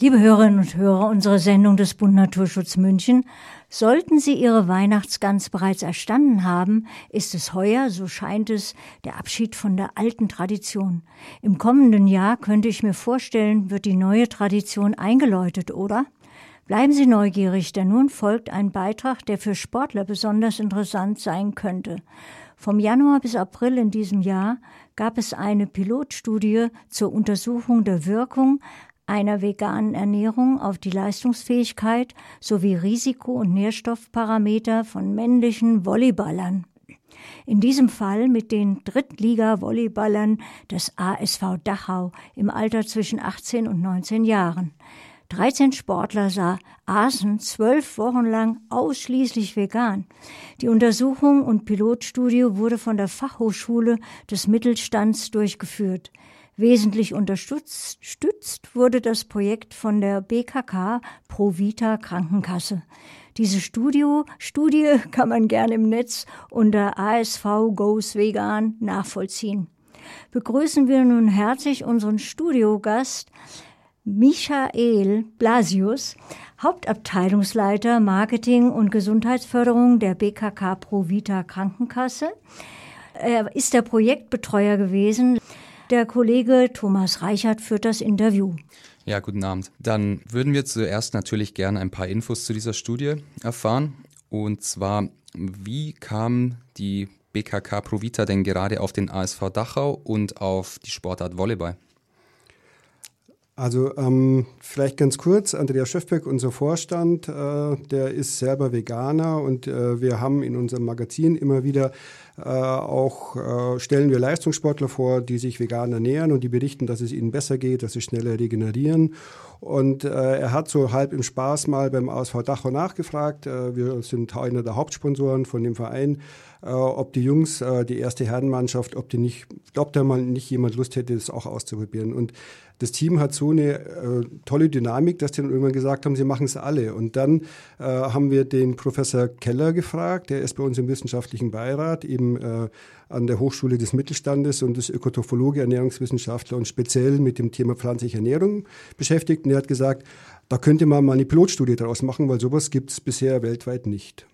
Liebe Hörerinnen und Hörer unserer Sendung des Bund Naturschutz München, sollten Sie Ihre Weihnachtsgans bereits erstanden haben, ist es heuer, so scheint es, der Abschied von der alten Tradition. Im kommenden Jahr könnte ich mir vorstellen, wird die neue Tradition eingeläutet, oder? Bleiben Sie neugierig, denn nun folgt ein Beitrag, der für Sportler besonders interessant sein könnte. Vom Januar bis April in diesem Jahr gab es eine Pilotstudie zur Untersuchung der Wirkung einer veganen Ernährung auf die Leistungsfähigkeit sowie Risiko- und Nährstoffparameter von männlichen Volleyballern. In diesem Fall mit den Drittliga-Volleyballern des ASV Dachau im Alter zwischen 18 und 19 Jahren. 13 Sportler sah, aßen zwölf Wochen lang ausschließlich vegan. Die Untersuchung und Pilotstudie wurde von der Fachhochschule des Mittelstands durchgeführt. Wesentlich unterstützt wurde das Projekt von der BKK Provita Krankenkasse. Diese Studio, Studie kann man gerne im Netz unter ASV Goes Vegan nachvollziehen. Begrüßen wir nun herzlich unseren Studiogast Michael Blasius, Hauptabteilungsleiter Marketing und Gesundheitsförderung der BKK Provita Krankenkasse. Er ist der Projektbetreuer gewesen. Der Kollege Thomas Reichert führt das Interview. Ja, guten Abend. Dann würden wir zuerst natürlich gerne ein paar Infos zu dieser Studie erfahren. Und zwar, wie kam die BKK Provita denn gerade auf den ASV Dachau und auf die Sportart Volleyball? Also ähm, vielleicht ganz kurz, Andreas Schöfbeck, unser Vorstand, äh, der ist selber Veganer und äh, wir haben in unserem Magazin immer wieder äh, auch äh, stellen wir Leistungssportler vor, die sich vegan ernähren und die berichten, dass es ihnen besser geht, dass sie schneller regenerieren. Und äh, er hat so halb im Spaß mal beim ASV Dachau nachgefragt. Äh, wir sind einer der Hauptsponsoren von dem Verein, äh, ob die Jungs, die erste Herrenmannschaft, ob die nicht, ob da mal nicht jemand Lust hätte, das auch auszuprobieren. Und das Team hat so eine äh, tolle Dynamik, dass die dann irgendwann gesagt haben, sie machen es alle. Und dann äh, haben wir den Professor Keller gefragt, der ist bei uns im wissenschaftlichen Beirat, eben äh, an der Hochschule des Mittelstandes und ist Ökotrophologe, Ernährungswissenschaftler und speziell mit dem Thema pflanzliche Ernährung beschäftigt. Und er hat gesagt, da könnte man mal eine Pilotstudie daraus machen, weil sowas gibt es bisher weltweit nicht.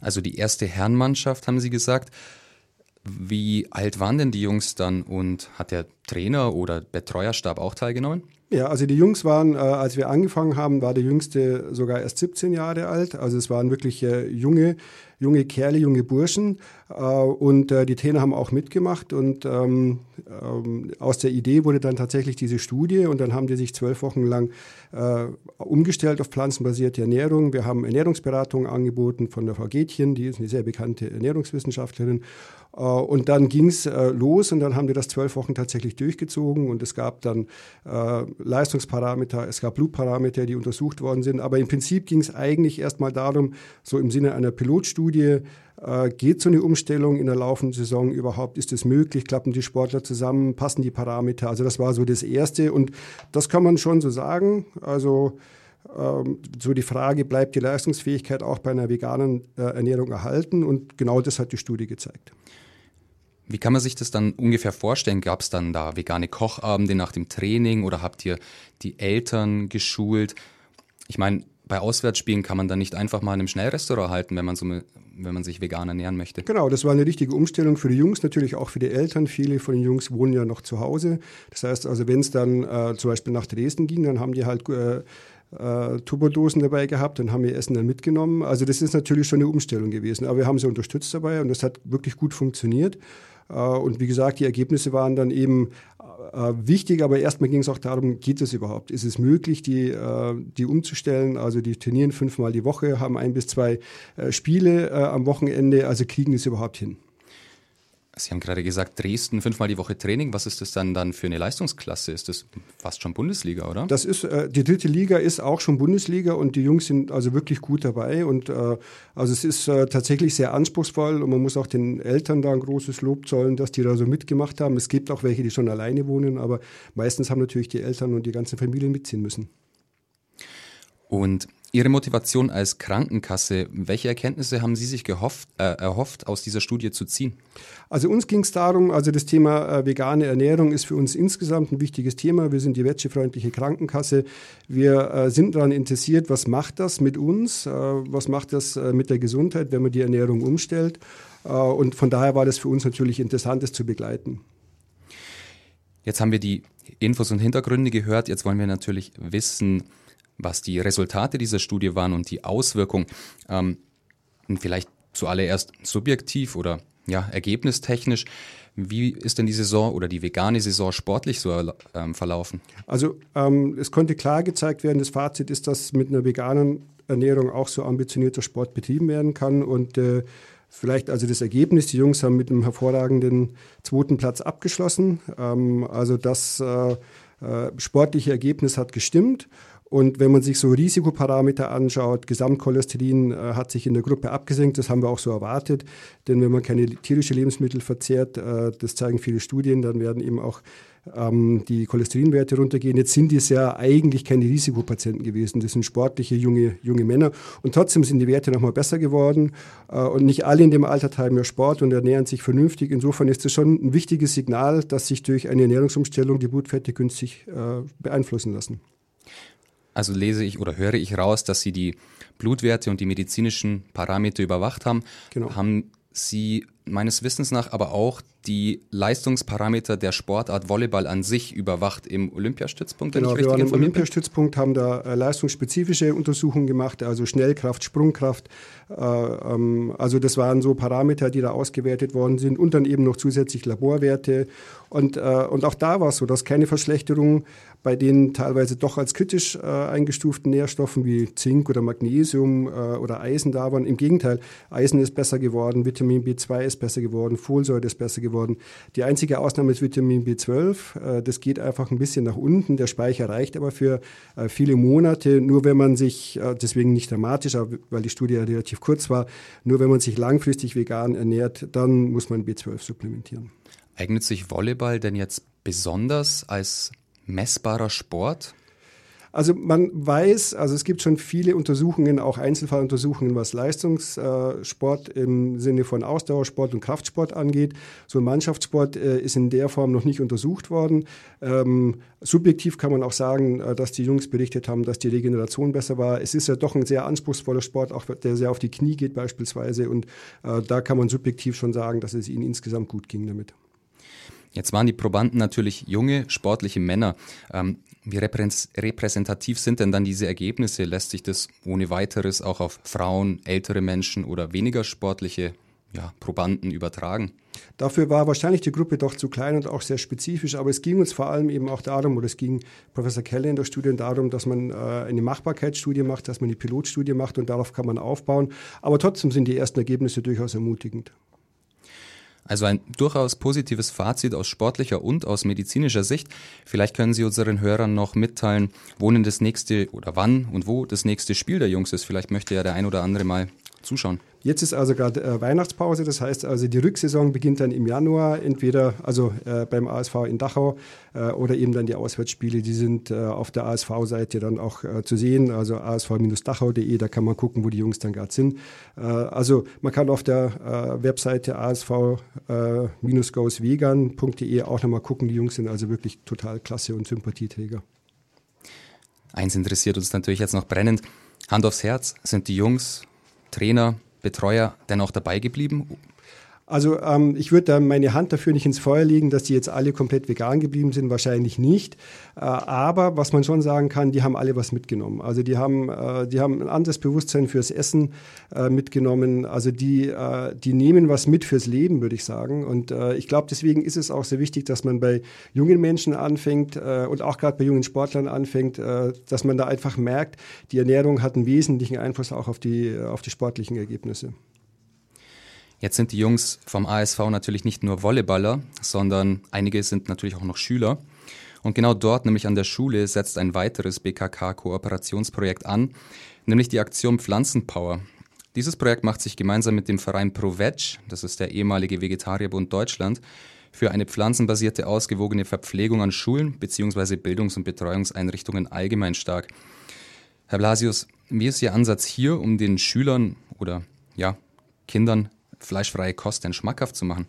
Also die erste Herrenmannschaft, haben Sie gesagt. Wie alt waren denn die Jungs dann und hat der Trainer oder Betreuerstab auch teilgenommen? Ja, also die Jungs waren, äh, als wir angefangen haben, war der Jüngste sogar erst 17 Jahre alt. Also es waren wirklich äh, junge, junge Kerle, junge Burschen. Äh, und äh, die Trainer haben auch mitgemacht. Und ähm, ähm, aus der Idee wurde dann tatsächlich diese Studie. Und dann haben die sich zwölf Wochen lang äh, umgestellt auf pflanzenbasierte Ernährung. Wir haben Ernährungsberatung angeboten von der Frau Gätchen, die ist eine sehr bekannte Ernährungswissenschaftlerin. Äh, und dann ging es äh, los und dann haben wir das zwölf Wochen tatsächlich durchgezogen und es gab dann äh, Leistungsparameter, es gab Blutparameter, die untersucht worden sind. Aber im Prinzip ging es eigentlich erstmal darum, so im Sinne einer Pilotstudie, geht so eine Umstellung in der laufenden Saison überhaupt? Ist es möglich? Klappen die Sportler zusammen? Passen die Parameter? Also das war so das Erste und das kann man schon so sagen. Also ähm, so die Frage, bleibt die Leistungsfähigkeit auch bei einer veganen äh, Ernährung erhalten? Und genau das hat die Studie gezeigt. Wie kann man sich das dann ungefähr vorstellen? Gab es dann da vegane Kochabende nach dem Training oder habt ihr die Eltern geschult? Ich meine, bei Auswärtsspielen kann man dann nicht einfach mal in einem Schnellrestaurant halten, wenn man, so, wenn man sich vegan ernähren möchte. Genau, das war eine richtige Umstellung für die Jungs, natürlich auch für die Eltern. Viele von den Jungs wohnen ja noch zu Hause. Das heißt also, wenn es dann äh, zum Beispiel nach Dresden ging, dann haben die halt äh, äh, Turbodosen dabei gehabt und haben ihr Essen dann mitgenommen. Also das ist natürlich schon eine Umstellung gewesen. Aber wir haben sie unterstützt dabei und das hat wirklich gut funktioniert. Äh, und wie gesagt, die Ergebnisse waren dann eben äh, wichtig, aber erstmal ging es auch darum, geht es überhaupt? Ist es möglich, die, äh, die umzustellen? Also die trainieren fünfmal die Woche, haben ein bis zwei Spiele am Wochenende, also kriegen es überhaupt hin. Sie haben gerade gesagt, Dresden fünfmal die Woche Training. Was ist das dann dann für eine Leistungsklasse? Ist das fast schon Bundesliga, oder? Das ist äh, die dritte Liga ist auch schon Bundesliga und die Jungs sind also wirklich gut dabei und äh, also es ist äh, tatsächlich sehr anspruchsvoll und man muss auch den Eltern da ein großes Lob zollen, dass die da so mitgemacht haben. Es gibt auch welche, die schon alleine wohnen, aber meistens haben natürlich die Eltern und die ganze Familie mitziehen müssen. Und Ihre Motivation als Krankenkasse, welche Erkenntnisse haben Sie sich gehofft, äh, erhofft, aus dieser Studie zu ziehen? Also uns ging es darum, also das Thema äh, vegane Ernährung ist für uns insgesamt ein wichtiges Thema. Wir sind die wäschefreundliche Krankenkasse. Wir äh, sind daran interessiert, was macht das mit uns, äh, was macht das äh, mit der Gesundheit, wenn man die Ernährung umstellt. Äh, und von daher war das für uns natürlich interessant, das zu begleiten. Jetzt haben wir die Infos und Hintergründe gehört. Jetzt wollen wir natürlich wissen, was die Resultate dieser Studie waren und die Auswirkung. Ähm, vielleicht zuallererst subjektiv oder ja, ergebnistechnisch. Wie ist denn die Saison oder die vegane Saison sportlich so ähm, verlaufen? Also ähm, es konnte klar gezeigt werden, das Fazit ist, dass mit einer veganen Ernährung auch so ambitionierter Sport betrieben werden kann und äh, Vielleicht also das Ergebnis, die Jungs haben mit einem hervorragenden zweiten Platz abgeschlossen. Ähm, also das äh, äh, sportliche Ergebnis hat gestimmt und wenn man sich so Risikoparameter anschaut, Gesamtcholesterin äh, hat sich in der Gruppe abgesenkt, das haben wir auch so erwartet. Denn wenn man keine tierische Lebensmittel verzehrt, äh, das zeigen viele Studien, dann werden eben auch ähm, die Cholesterinwerte runtergehen. Jetzt sind es ja eigentlich keine Risikopatienten gewesen, das sind sportliche junge, junge Männer. Und trotzdem sind die Werte nochmal besser geworden. Äh, und nicht alle in dem Alter treiben ja Sport und ernähren sich vernünftig. Insofern ist das schon ein wichtiges Signal, dass sich durch eine Ernährungsumstellung die Blutfette günstig äh, beeinflussen lassen. Also lese ich oder höre ich raus, dass Sie die Blutwerte und die medizinischen Parameter überwacht haben. Genau. Haben Sie meines Wissens nach aber auch die Leistungsparameter der Sportart Volleyball an sich überwacht im Olympiastützpunkt. Genau, wir waren im Olympiastützpunkt, haben da äh, leistungsspezifische Untersuchungen gemacht, also Schnellkraft, Sprungkraft. Äh, ähm, also das waren so Parameter, die da ausgewertet worden sind und dann eben noch zusätzlich Laborwerte. Und, äh, und auch da war es so, dass keine Verschlechterung bei den teilweise doch als kritisch äh, eingestuften Nährstoffen wie Zink oder Magnesium äh, oder Eisen da waren. Im Gegenteil, Eisen ist besser geworden, Vitamin B2 ist besser geworden, Folsäure ist besser geworden. Die einzige Ausnahme ist Vitamin B12. Äh, das geht einfach ein bisschen nach unten. Der Speicher reicht aber für äh, viele Monate. Nur wenn man sich, äh, deswegen nicht dramatisch, weil die Studie ja relativ kurz war, nur wenn man sich langfristig vegan ernährt, dann muss man B12 supplementieren. Eignet sich Volleyball denn jetzt besonders als messbarer Sport? Also man weiß, also es gibt schon viele Untersuchungen, auch Einzelfalluntersuchungen, was Leistungssport im Sinne von Ausdauersport und Kraftsport angeht. So ein Mannschaftssport äh, ist in der Form noch nicht untersucht worden. Ähm, subjektiv kann man auch sagen, äh, dass die Jungs berichtet haben, dass die Regeneration besser war. Es ist ja doch ein sehr anspruchsvoller Sport, auch der sehr auf die Knie geht beispielsweise. Und äh, da kann man subjektiv schon sagen, dass es ihnen insgesamt gut ging damit. Jetzt waren die Probanden natürlich junge, sportliche Männer. Ähm, wie repräsentativ sind denn dann diese Ergebnisse? Lässt sich das ohne weiteres auch auf Frauen, ältere Menschen oder weniger sportliche ja, Probanden übertragen? Dafür war wahrscheinlich die Gruppe doch zu klein und auch sehr spezifisch, aber es ging uns vor allem eben auch darum, oder es ging Professor Keller in der Studie darum, dass man äh, eine Machbarkeitsstudie macht, dass man eine Pilotstudie macht und darauf kann man aufbauen. Aber trotzdem sind die ersten Ergebnisse durchaus ermutigend. Also ein durchaus positives Fazit aus sportlicher und aus medizinischer Sicht. Vielleicht können Sie unseren Hörern noch mitteilen, wo denn das nächste oder wann und wo das nächste Spiel der Jungs ist. Vielleicht möchte ja der ein oder andere mal zuschauen. Jetzt ist also gerade äh, Weihnachtspause, das heißt also die Rücksaison beginnt dann im Januar, entweder also äh, beim ASV in Dachau äh, oder eben dann die Auswärtsspiele, die sind äh, auf der ASV-Seite dann auch äh, zu sehen, also asv-dachau.de, da kann man gucken, wo die Jungs dann gerade sind. Äh, also man kann auf der Webseite asv-goesvegan.de auch nochmal gucken, die Jungs sind also wirklich total klasse und Sympathieträger. Eins interessiert uns natürlich jetzt noch brennend. Hand aufs Herz, sind die Jungs Trainer, Betreuer denn auch dabei geblieben? Also ähm, ich würde da meine Hand dafür nicht ins Feuer legen, dass die jetzt alle komplett vegan geblieben sind, wahrscheinlich nicht. Äh, aber was man schon sagen kann, die haben alle was mitgenommen. Also die haben, äh, die haben ein anderes Bewusstsein fürs Essen äh, mitgenommen. Also die, äh, die nehmen was mit fürs Leben, würde ich sagen. Und äh, ich glaube, deswegen ist es auch sehr wichtig, dass man bei jungen Menschen anfängt äh, und auch gerade bei jungen Sportlern anfängt, dass man da einfach merkt, die Ernährung hat einen wesentlichen Einfluss auch auf die, auf die sportlichen Ergebnisse. Jetzt sind die Jungs vom ASV natürlich nicht nur Volleyballer, sondern einige sind natürlich auch noch Schüler. Und genau dort, nämlich an der Schule, setzt ein weiteres BKK-Kooperationsprojekt an, nämlich die Aktion Pflanzenpower. Dieses Projekt macht sich gemeinsam mit dem Verein ProVeg, das ist der ehemalige Vegetarierbund Deutschland, für eine pflanzenbasierte ausgewogene Verpflegung an Schulen bzw. Bildungs- und Betreuungseinrichtungen allgemein stark. Herr Blasius, wie ist Ihr Ansatz hier, um den Schülern oder ja, Kindern fleischfreie Kost denn schmackhaft zu machen?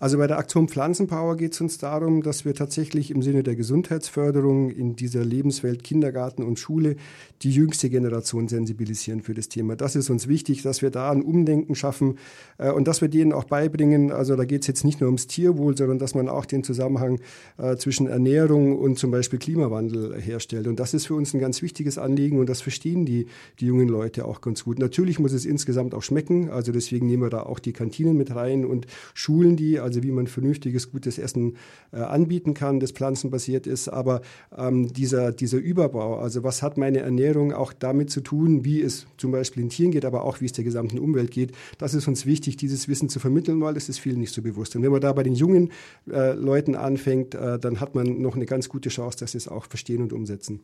Also bei der Aktion Pflanzenpower geht es uns darum, dass wir tatsächlich im Sinne der Gesundheitsförderung in dieser Lebenswelt Kindergarten und Schule die jüngste Generation sensibilisieren für das Thema. Das ist uns wichtig, dass wir da ein Umdenken schaffen äh, und dass wir denen auch beibringen, also da geht es jetzt nicht nur ums Tierwohl, sondern dass man auch den Zusammenhang äh, zwischen Ernährung und zum Beispiel Klimawandel herstellt. Und das ist für uns ein ganz wichtiges Anliegen und das verstehen die, die jungen Leute auch ganz gut. Natürlich muss es insgesamt auch schmecken, also deswegen nehmen wir da auch die Kantinen mit rein und Schulen die, also wie man vernünftiges, gutes Essen äh, anbieten kann, das pflanzenbasiert ist. Aber ähm, dieser, dieser Überbau, also was hat meine Ernährung auch damit zu tun, wie es zum Beispiel in Tieren geht, aber auch wie es der gesamten Umwelt geht, das ist uns wichtig, dieses Wissen zu vermitteln, weil es ist vielen nicht so bewusst. Und wenn man da bei den jungen äh, Leuten anfängt, äh, dann hat man noch eine ganz gute Chance, dass sie es auch verstehen und umsetzen.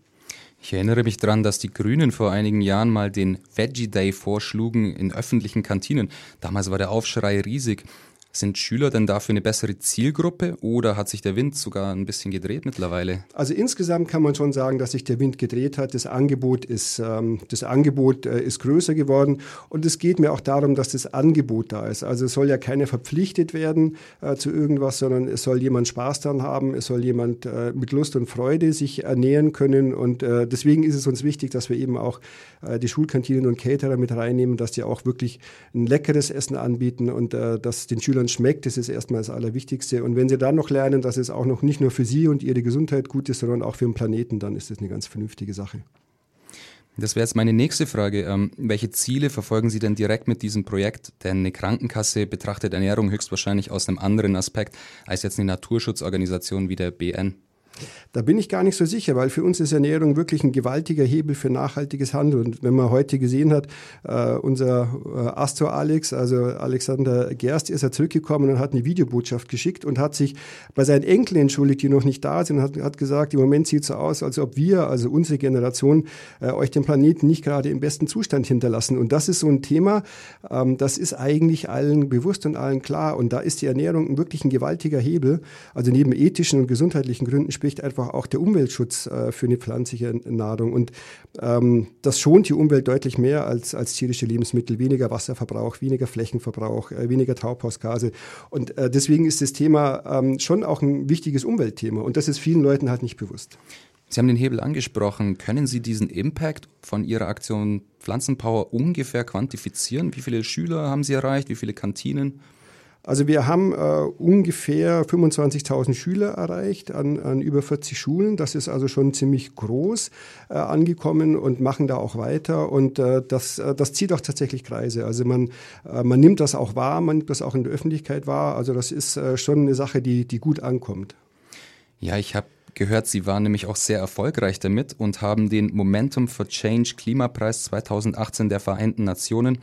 Ich erinnere mich daran, dass die Grünen vor einigen Jahren mal den Veggie Day vorschlugen in öffentlichen Kantinen. Damals war der Aufschrei riesig. Sind Schüler denn dafür eine bessere Zielgruppe oder hat sich der Wind sogar ein bisschen gedreht mittlerweile? Also insgesamt kann man schon sagen, dass sich der Wind gedreht hat. Das Angebot ist, ähm, das Angebot äh, ist größer geworden und es geht mir auch darum, dass das Angebot da ist. Also es soll ja keiner verpflichtet werden äh, zu irgendwas, sondern es soll jemand Spaß daran haben, es soll jemand äh, mit Lust und Freude sich ernähren können und äh, deswegen ist es uns wichtig, dass wir eben auch äh, die Schulkantinen und Caterer mit reinnehmen, dass die auch wirklich ein leckeres Essen anbieten und äh, dass den Schülern Schülern schmeckt, das ist erstmal das Allerwichtigste. Und wenn sie dann noch lernen, dass es auch noch nicht nur für sie und ihre Gesundheit gut ist, sondern auch für den Planeten, dann ist das eine ganz vernünftige Sache. Das wäre jetzt meine nächste Frage. Ähm, welche Ziele verfolgen Sie denn direkt mit diesem Projekt? Denn eine Krankenkasse betrachtet Ernährung höchstwahrscheinlich aus einem anderen Aspekt als jetzt eine Naturschutzorganisation wie der BN. Da bin ich gar nicht so sicher, weil für uns ist Ernährung wirklich ein gewaltiger Hebel für nachhaltiges Handeln. Und wenn man heute gesehen hat, äh, unser äh, Astor Alex, also Alexander Gerst, ist er zurückgekommen und hat eine Videobotschaft geschickt und hat sich bei seinen Enkeln entschuldigt, die noch nicht da sind, und hat, hat gesagt, im Moment sieht es so aus, als ob wir, also unsere Generation, äh, euch den Planeten nicht gerade im besten Zustand hinterlassen. Und das ist so ein Thema, ähm, das ist eigentlich allen bewusst und allen klar. Und da ist die Ernährung wirklich ein gewaltiger Hebel. Also neben ethischen und gesundheitlichen Gründen spricht einfach auch der Umweltschutz äh, für eine pflanzliche Nahrung. Und ähm, das schont die Umwelt deutlich mehr als, als tierische Lebensmittel. Weniger Wasserverbrauch, weniger Flächenverbrauch, äh, weniger Treibhausgase. Und äh, deswegen ist das Thema ähm, schon auch ein wichtiges Umweltthema. Und das ist vielen Leuten halt nicht bewusst. Sie haben den Hebel angesprochen. Können Sie diesen Impact von Ihrer Aktion Pflanzenpower ungefähr quantifizieren? Wie viele Schüler haben Sie erreicht? Wie viele Kantinen? Also wir haben äh, ungefähr 25.000 Schüler erreicht an, an über 40 Schulen. Das ist also schon ziemlich groß äh, angekommen und machen da auch weiter. Und äh, das, äh, das zieht auch tatsächlich Kreise. Also man, äh, man nimmt das auch wahr, man nimmt das auch in der Öffentlichkeit wahr. Also das ist äh, schon eine Sache, die, die gut ankommt. Ja, ich habe gehört, Sie waren nämlich auch sehr erfolgreich damit und haben den Momentum for Change Klimapreis 2018 der Vereinten Nationen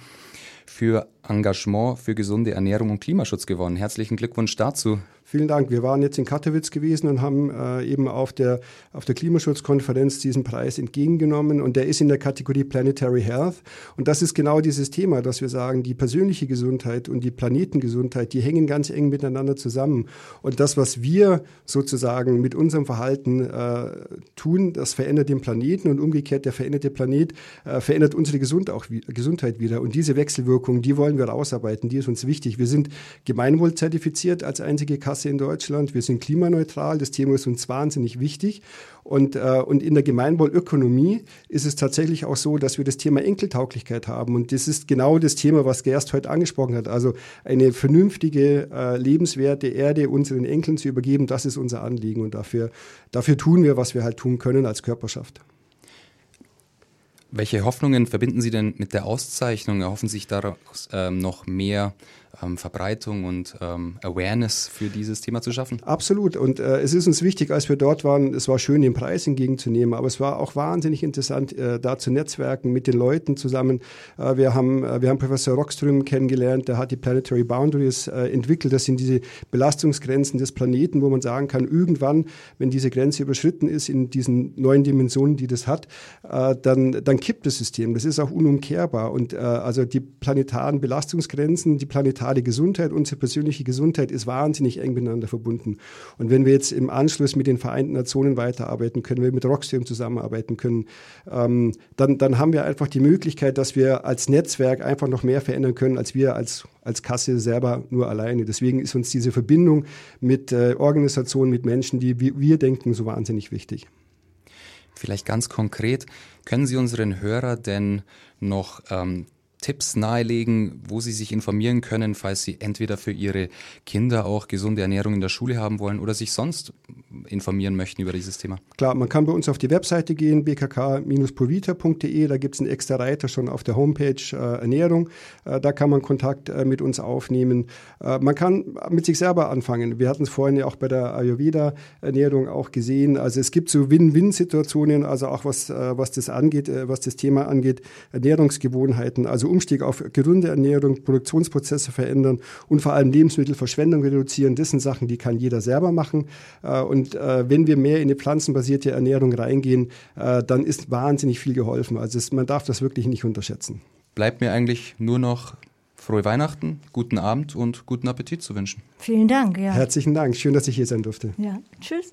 für Engagement für gesunde Ernährung und Klimaschutz gewonnen. Herzlichen Glückwunsch dazu. Vielen Dank. Wir waren jetzt in Katowice gewesen und haben äh, eben auf der, auf der Klimaschutzkonferenz diesen Preis entgegengenommen. Und der ist in der Kategorie Planetary Health. Und das ist genau dieses Thema, dass wir sagen, die persönliche Gesundheit und die Planetengesundheit, die hängen ganz eng miteinander zusammen. Und das, was wir sozusagen mit unserem Verhalten äh, tun, das verändert den Planeten und umgekehrt der veränderte Planet äh, verändert unsere Gesund auch, Gesundheit wieder. Und diese Wechselwirkung, die wollen wir ausarbeiten, die ist uns wichtig. Wir sind gemeinwohlzertifiziert als einzige Kasse in Deutschland. Wir sind klimaneutral. Das Thema ist uns wahnsinnig wichtig. Und, äh, und in der Gemeinwohlökonomie ist es tatsächlich auch so, dass wir das Thema Enkeltauglichkeit haben. Und das ist genau das Thema, was Gerst heute angesprochen hat. Also eine vernünftige, äh, lebenswerte Erde unseren Enkeln zu übergeben, das ist unser Anliegen. Und dafür, dafür tun wir, was wir halt tun können als Körperschaft. Welche Hoffnungen verbinden Sie denn mit der Auszeichnung? Erhoffen Sie sich daraus ähm, noch mehr ähm, Verbreitung und ähm, Awareness für dieses Thema zu schaffen? Absolut. Und äh, es ist uns wichtig, als wir dort waren, es war schön, den Preis entgegenzunehmen, aber es war auch wahnsinnig interessant, äh, da zu netzwerken mit den Leuten zusammen. Äh, wir, haben, äh, wir haben Professor Rockström kennengelernt, der hat die Planetary Boundaries äh, entwickelt. Das sind diese Belastungsgrenzen des Planeten, wo man sagen kann, irgendwann, wenn diese Grenze überschritten ist in diesen neuen Dimensionen, die das hat, äh, dann, dann kippt das System. Das ist auch unumkehrbar. Und also die planetaren Belastungsgrenzen, die planetaren mentale Gesundheit, unsere persönliche Gesundheit ist wahnsinnig eng miteinander verbunden. Und wenn wir jetzt im Anschluss mit den Vereinten Nationen weiterarbeiten können, wir mit Rockstream zusammenarbeiten können, ähm, dann, dann haben wir einfach die Möglichkeit, dass wir als Netzwerk einfach noch mehr verändern können, als wir als, als Kasse selber nur alleine. Deswegen ist uns diese Verbindung mit äh, Organisationen, mit Menschen, die wie wir denken, so wahnsinnig wichtig. Vielleicht ganz konkret, können Sie unseren Hörer denn noch ähm, Tipps nahelegen, wo sie sich informieren können, falls sie entweder für ihre Kinder auch gesunde Ernährung in der Schule haben wollen oder sich sonst informieren möchten über dieses Thema? Klar, man kann bei uns auf die Webseite gehen, bkk-provita.de, da gibt es einen extra Reiter schon auf der Homepage äh, Ernährung, äh, da kann man Kontakt äh, mit uns aufnehmen. Äh, man kann mit sich selber anfangen. Wir hatten es vorhin ja auch bei der Ayurveda-Ernährung auch gesehen. Also es gibt so Win-Win-Situationen, also auch was, äh, was das angeht, äh, was das Thema angeht, Ernährungsgewohnheiten, also Umstieg auf gesunde Ernährung, Produktionsprozesse verändern und vor allem Lebensmittelverschwendung reduzieren. Das sind Sachen, die kann jeder selber machen. Und wenn wir mehr in eine pflanzenbasierte Ernährung reingehen, dann ist wahnsinnig viel geholfen. Also man darf das wirklich nicht unterschätzen. Bleibt mir eigentlich nur noch frohe Weihnachten, guten Abend und guten Appetit zu wünschen. Vielen Dank. Ja. Herzlichen Dank. Schön, dass ich hier sein durfte. Ja, tschüss.